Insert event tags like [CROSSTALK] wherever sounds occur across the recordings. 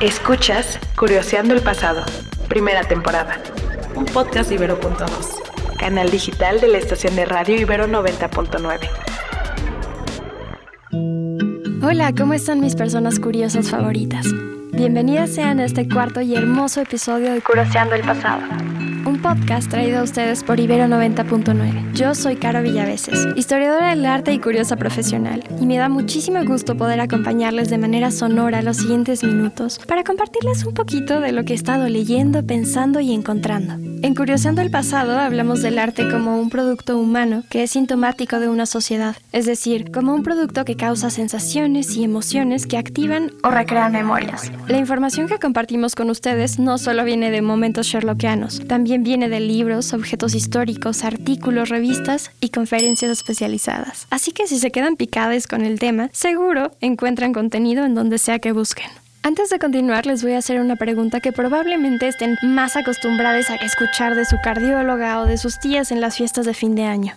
Escuchas Curioseando el Pasado, primera temporada. Un podcast Ibero.2. Canal digital de la estación de radio Ibero 90.9. Hola, ¿cómo están mis personas curiosas favoritas? Bienvenidas sean a este cuarto y hermoso episodio de Curioseando el Pasado podcast traído a ustedes por Ibero 90.9. Yo soy Caro Villaveses, historiadora del arte y curiosa profesional, y me da muchísimo gusto poder acompañarles de manera sonora los siguientes minutos para compartirles un poquito de lo que he estado leyendo, pensando y encontrando. En Curioseando el Pasado hablamos del arte como un producto humano que es sintomático de una sociedad, es decir, como un producto que causa sensaciones y emociones que activan o recrean memorias. La información que compartimos con ustedes no solo viene de momentos sherlockianos, también viene de libros, objetos históricos, artículos, revistas y conferencias especializadas. Así que si se quedan picadas con el tema, seguro encuentran contenido en donde sea que busquen. Antes de continuar, les voy a hacer una pregunta que probablemente estén más acostumbradas a escuchar de su cardióloga o de sus tías en las fiestas de fin de año.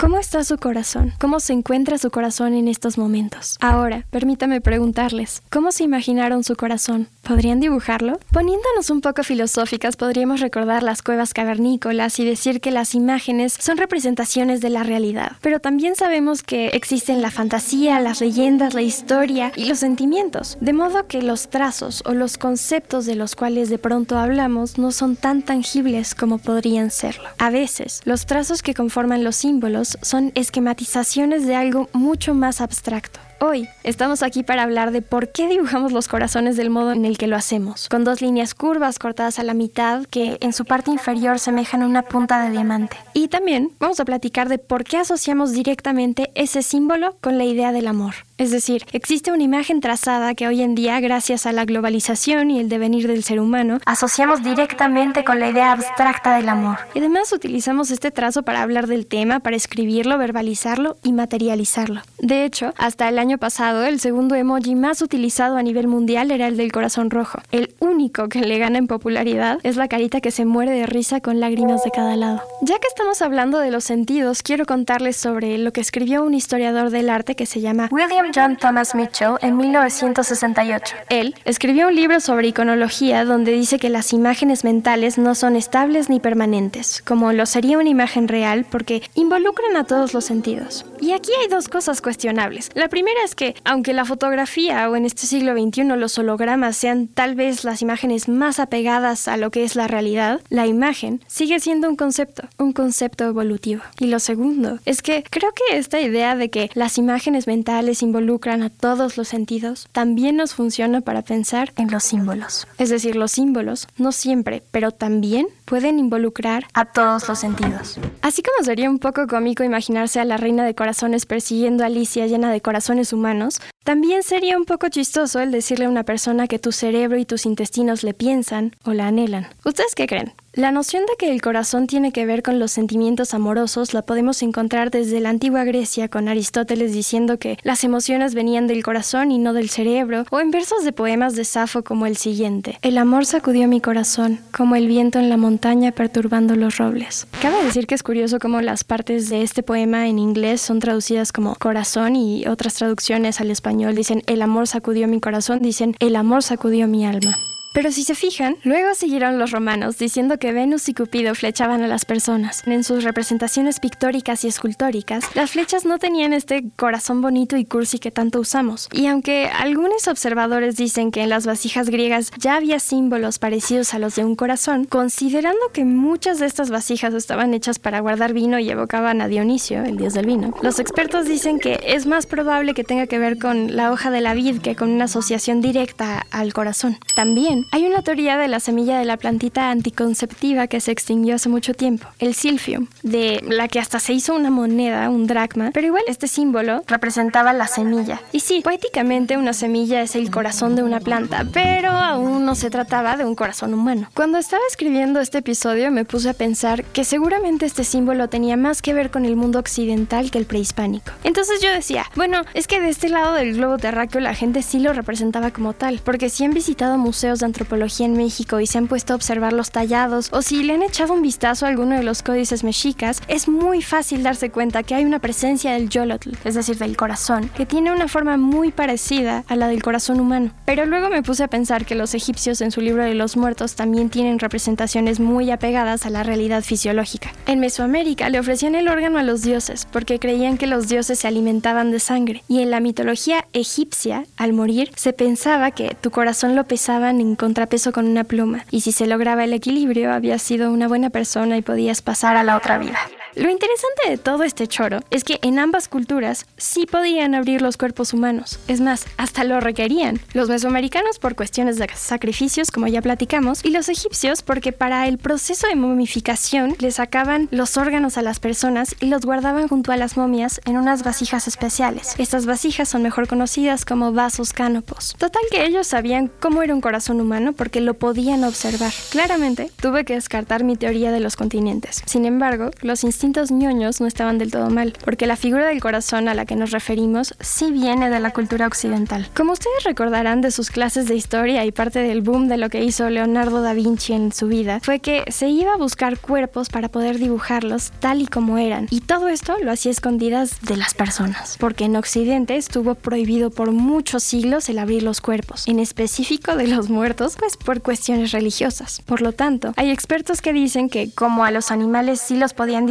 ¿Cómo está su corazón? ¿Cómo se encuentra su corazón en estos momentos? Ahora, permítame preguntarles, ¿cómo se imaginaron su corazón? ¿Podrían dibujarlo? Poniéndonos un poco filosóficas, podríamos recordar las cuevas cavernícolas y decir que las imágenes son representaciones de la realidad. Pero también sabemos que existen la fantasía, las leyendas, la historia y los sentimientos. De modo que los trazos o los conceptos de los cuales de pronto hablamos no son tan tangibles como podrían serlo. A veces, los trazos que conforman los símbolos son esquematizaciones de algo mucho más abstracto. Hoy estamos aquí para hablar de por qué dibujamos los corazones del modo en el que lo hacemos, con dos líneas curvas cortadas a la mitad que en su parte inferior semejan una punta de diamante. Y también vamos a platicar de por qué asociamos directamente ese símbolo con la idea del amor. Es decir, existe una imagen trazada que hoy en día, gracias a la globalización y el devenir del ser humano, asociamos directamente con la idea abstracta del amor. Y además utilizamos este trazo para hablar del tema, para escribirlo, verbalizarlo y materializarlo. De hecho, hasta el año año pasado, el segundo emoji más utilizado a nivel mundial era el del corazón rojo. El único que le gana en popularidad es la carita que se muere de risa con lágrimas de cada lado. Ya que estamos hablando de los sentidos, quiero contarles sobre lo que escribió un historiador del arte que se llama William John Thomas Mitchell en 1968. Él escribió un libro sobre iconología donde dice que las imágenes mentales no son estables ni permanentes, como lo sería una imagen real porque involucran a todos los sentidos. Y aquí hay dos cosas cuestionables. La primera es que, aunque la fotografía o en este siglo XXI los hologramas sean tal vez las imágenes más apegadas a lo que es la realidad, la imagen sigue siendo un concepto, un concepto evolutivo. Y lo segundo es que creo que esta idea de que las imágenes mentales involucran a todos los sentidos también nos funciona para pensar en los símbolos. Es decir, los símbolos no siempre, pero también pueden involucrar a todos los sentidos. Así como sería un poco cómico imaginarse a la reina de corazones persiguiendo a Alicia llena de corazones humanos, también sería un poco chistoso el decirle a una persona que tu cerebro y tus intestinos le piensan o la anhelan. ¿Ustedes qué creen? La noción de que el corazón tiene que ver con los sentimientos amorosos la podemos encontrar desde la antigua Grecia con Aristóteles diciendo que las emociones venían del corazón y no del cerebro, o en versos de poemas de Safo como el siguiente. El amor sacudió mi corazón, como el viento en la montaña perturbando los robles. Cabe decir que es curioso cómo las partes de este poema en inglés son traducidas como corazón y otras traducciones al español dicen el amor sacudió mi corazón, dicen el amor sacudió mi alma. Pero si se fijan, luego siguieron los romanos diciendo que Venus y Cupido flechaban a las personas. En sus representaciones pictóricas y escultóricas, las flechas no tenían este corazón bonito y cursi que tanto usamos. Y aunque algunos observadores dicen que en las vasijas griegas ya había símbolos parecidos a los de un corazón, considerando que muchas de estas vasijas estaban hechas para guardar vino y evocaban a Dionisio, el dios del vino, los expertos dicen que es más probable que tenga que ver con la hoja de la vid que con una asociación directa al corazón. También hay una teoría de la semilla de la plantita anticonceptiva que se extinguió hace mucho tiempo, el silfium, de la que hasta se hizo una moneda, un dracma, pero igual este símbolo representaba la semilla. Y sí, poéticamente una semilla es el corazón de una planta, pero aún no se trataba de un corazón humano. Cuando estaba escribiendo este episodio me puse a pensar que seguramente este símbolo tenía más que ver con el mundo occidental que el prehispánico. Entonces yo decía, bueno, es que de este lado del globo terráqueo la gente sí lo representaba como tal, porque si han visitado museos de antropología en México y se han puesto a observar los tallados, o si le han echado un vistazo a alguno de los códices mexicas, es muy fácil darse cuenta que hay una presencia del yolotl, es decir, del corazón, que tiene una forma muy parecida a la del corazón humano. Pero luego me puse a pensar que los egipcios en su libro de los muertos también tienen representaciones muy apegadas a la realidad fisiológica. En Mesoamérica le ofrecían el órgano a los dioses porque creían que los dioses se alimentaban de sangre, y en la mitología egipcia, al morir, se pensaba que tu corazón lo pesaban en contrapeso con una pluma, y si se lograba el equilibrio, habías sido una buena persona y podías pasar a la otra vida. Lo interesante de todo este choro es que en ambas culturas sí podían abrir los cuerpos humanos. Es más, hasta lo requerían. Los mesoamericanos por cuestiones de sacrificios, como ya platicamos, y los egipcios porque para el proceso de momificación les sacaban los órganos a las personas y los guardaban junto a las momias en unas vasijas especiales. Estas vasijas son mejor conocidas como vasos cánopos. Total que ellos sabían cómo era un corazón humano porque lo podían observar. Claramente, tuve que descartar mi teoría de los continentes. Sin embargo, los instintos ñoños no estaban del todo mal, porque la figura del corazón a la que nos referimos sí viene de la cultura occidental. Como ustedes recordarán de sus clases de historia y parte del boom de lo que hizo Leonardo da Vinci en su vida, fue que se iba a buscar cuerpos para poder dibujarlos tal y como eran. Y todo esto lo hacía escondidas de las personas, porque en Occidente estuvo prohibido por muchos siglos el abrir los cuerpos, en específico de los muertos, pues por cuestiones religiosas. Por lo tanto, hay expertos que dicen que como a los animales sí los podían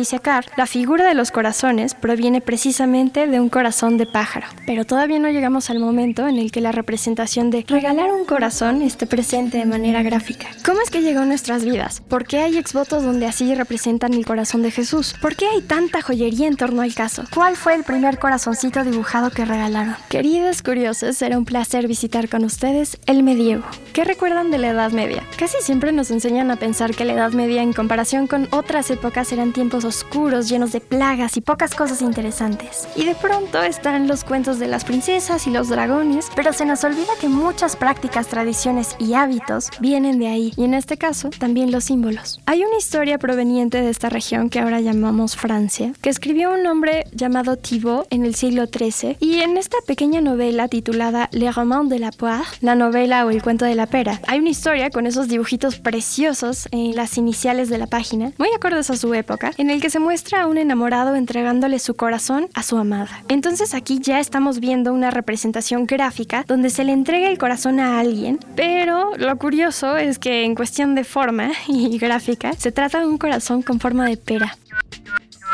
la figura de los corazones proviene precisamente de un corazón de pájaro. Pero todavía no llegamos al momento en el que la representación de regalar un corazón esté presente de manera gráfica. ¿Cómo es que llegó a nuestras vidas? ¿Por qué hay exvotos donde así representan el corazón de Jesús? ¿Por qué hay tanta joyería en torno al caso? ¿Cuál fue el primer corazoncito dibujado que regalaron? Queridos curiosos, será un placer visitar con ustedes el medievo. ¿Qué recuerdan de la Edad Media? Casi siempre nos enseñan a pensar que la Edad Media en comparación con otras épocas eran tiempos oscuros llenos de plagas y pocas cosas interesantes. Y de pronto están los cuentos de las princesas y los dragones, pero se nos olvida que muchas prácticas, tradiciones y hábitos vienen de ahí, y en este caso también los símbolos. Hay una historia proveniente de esta región que ahora llamamos Francia, que escribió un hombre llamado Thibaut en el siglo XIII, y en esta pequeña novela titulada Le Roman de la Poire, la novela o el cuento de la pera, hay una historia con esos dibujitos preciosos en las iniciales de la página, muy acordes a su época, en el que se muestra a un enamorado entregándole su corazón a su amada. Entonces aquí ya estamos viendo una representación gráfica donde se le entrega el corazón a alguien, pero lo curioso es que en cuestión de forma [LAUGHS] y gráfica se trata de un corazón con forma de pera.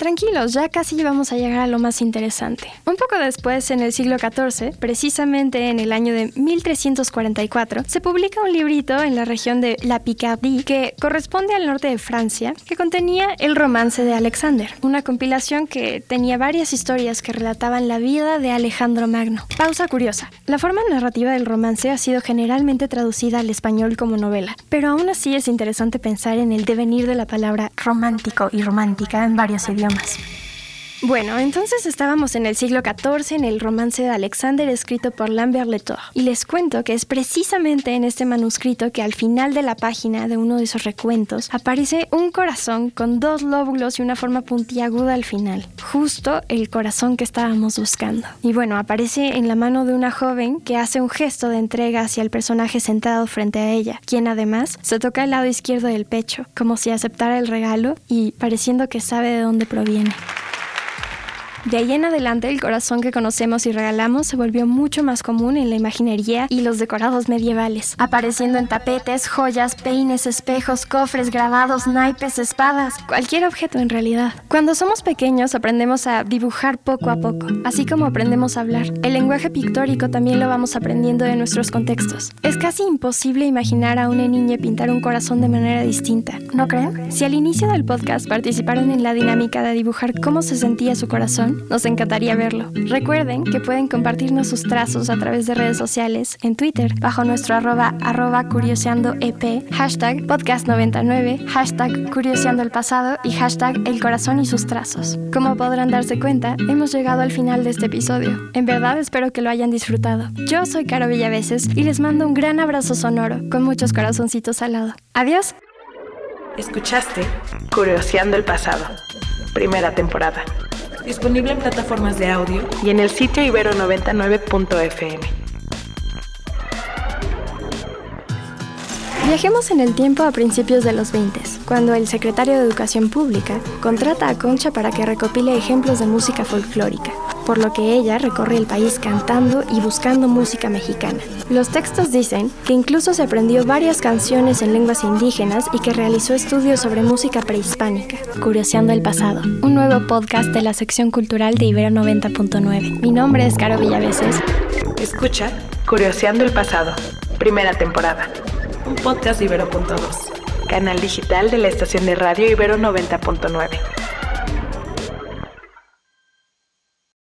Tranquilos, ya casi vamos a llegar a lo más interesante. Un poco después, en el siglo XIV, precisamente en el año de 1344, se publica un librito en la región de La Picardie que corresponde al norte de Francia, que contenía el romance de Alexander, una compilación que tenía varias historias que relataban la vida de Alejandro Magno. Pausa curiosa. La forma narrativa del romance ha sido generalmente traducida al español como novela, pero aún así es interesante pensar en el devenir de la palabra romántico y romántica en varios idiomas idiomas. Bueno, entonces estábamos en el siglo XIV en el romance de Alexander escrito por Lambert Letort. Y les cuento que es precisamente en este manuscrito que al final de la página de uno de esos recuentos aparece un corazón con dos lóbulos y una forma puntiaguda al final. Justo el corazón que estábamos buscando. Y bueno, aparece en la mano de una joven que hace un gesto de entrega hacia el personaje sentado frente a ella, quien además se toca el lado izquierdo del pecho, como si aceptara el regalo y pareciendo que sabe de dónde proviene. De ahí en adelante, el corazón que conocemos y regalamos se volvió mucho más común en la imaginería y los decorados medievales, apareciendo en tapetes, joyas, peines, espejos, cofres, grabados, naipes, espadas, cualquier objeto en realidad. Cuando somos pequeños aprendemos a dibujar poco a poco, así como aprendemos a hablar. El lenguaje pictórico también lo vamos aprendiendo de nuestros contextos. Es casi imposible imaginar a una niña pintar un corazón de manera distinta, ¿no creen? Si al inicio del podcast participaron en la dinámica de dibujar cómo se sentía su corazón, nos encantaría verlo. Recuerden que pueden compartirnos sus trazos a través de redes sociales, en Twitter, bajo nuestro arroba, arroba curioseandoep, hashtag podcast99, hashtag curioseando el pasado y hashtag el corazón y sus trazos. Como podrán darse cuenta, hemos llegado al final de este episodio. En verdad espero que lo hayan disfrutado. Yo soy Caro Villaveses y les mando un gran abrazo sonoro, con muchos corazoncitos al lado. Adiós. Escuchaste Curioseando el pasado, primera temporada. Disponible en plataformas de audio y en el sitio ibero99.fm. Viajemos en el tiempo a principios de los 20, cuando el secretario de Educación Pública contrata a Concha para que recopile ejemplos de música folclórica, por lo que ella recorre el país cantando y buscando música mexicana. Los textos dicen que incluso se aprendió varias canciones en lenguas indígenas y que realizó estudios sobre música prehispánica. Curioseando el pasado, un nuevo podcast de la sección cultural de Ibero 90.9. Mi nombre es Caro Villaveses. Escucha Curioseando el pasado, primera temporada un podcast Ibero.2. Canal digital de la estación de radio Ibero 90.9.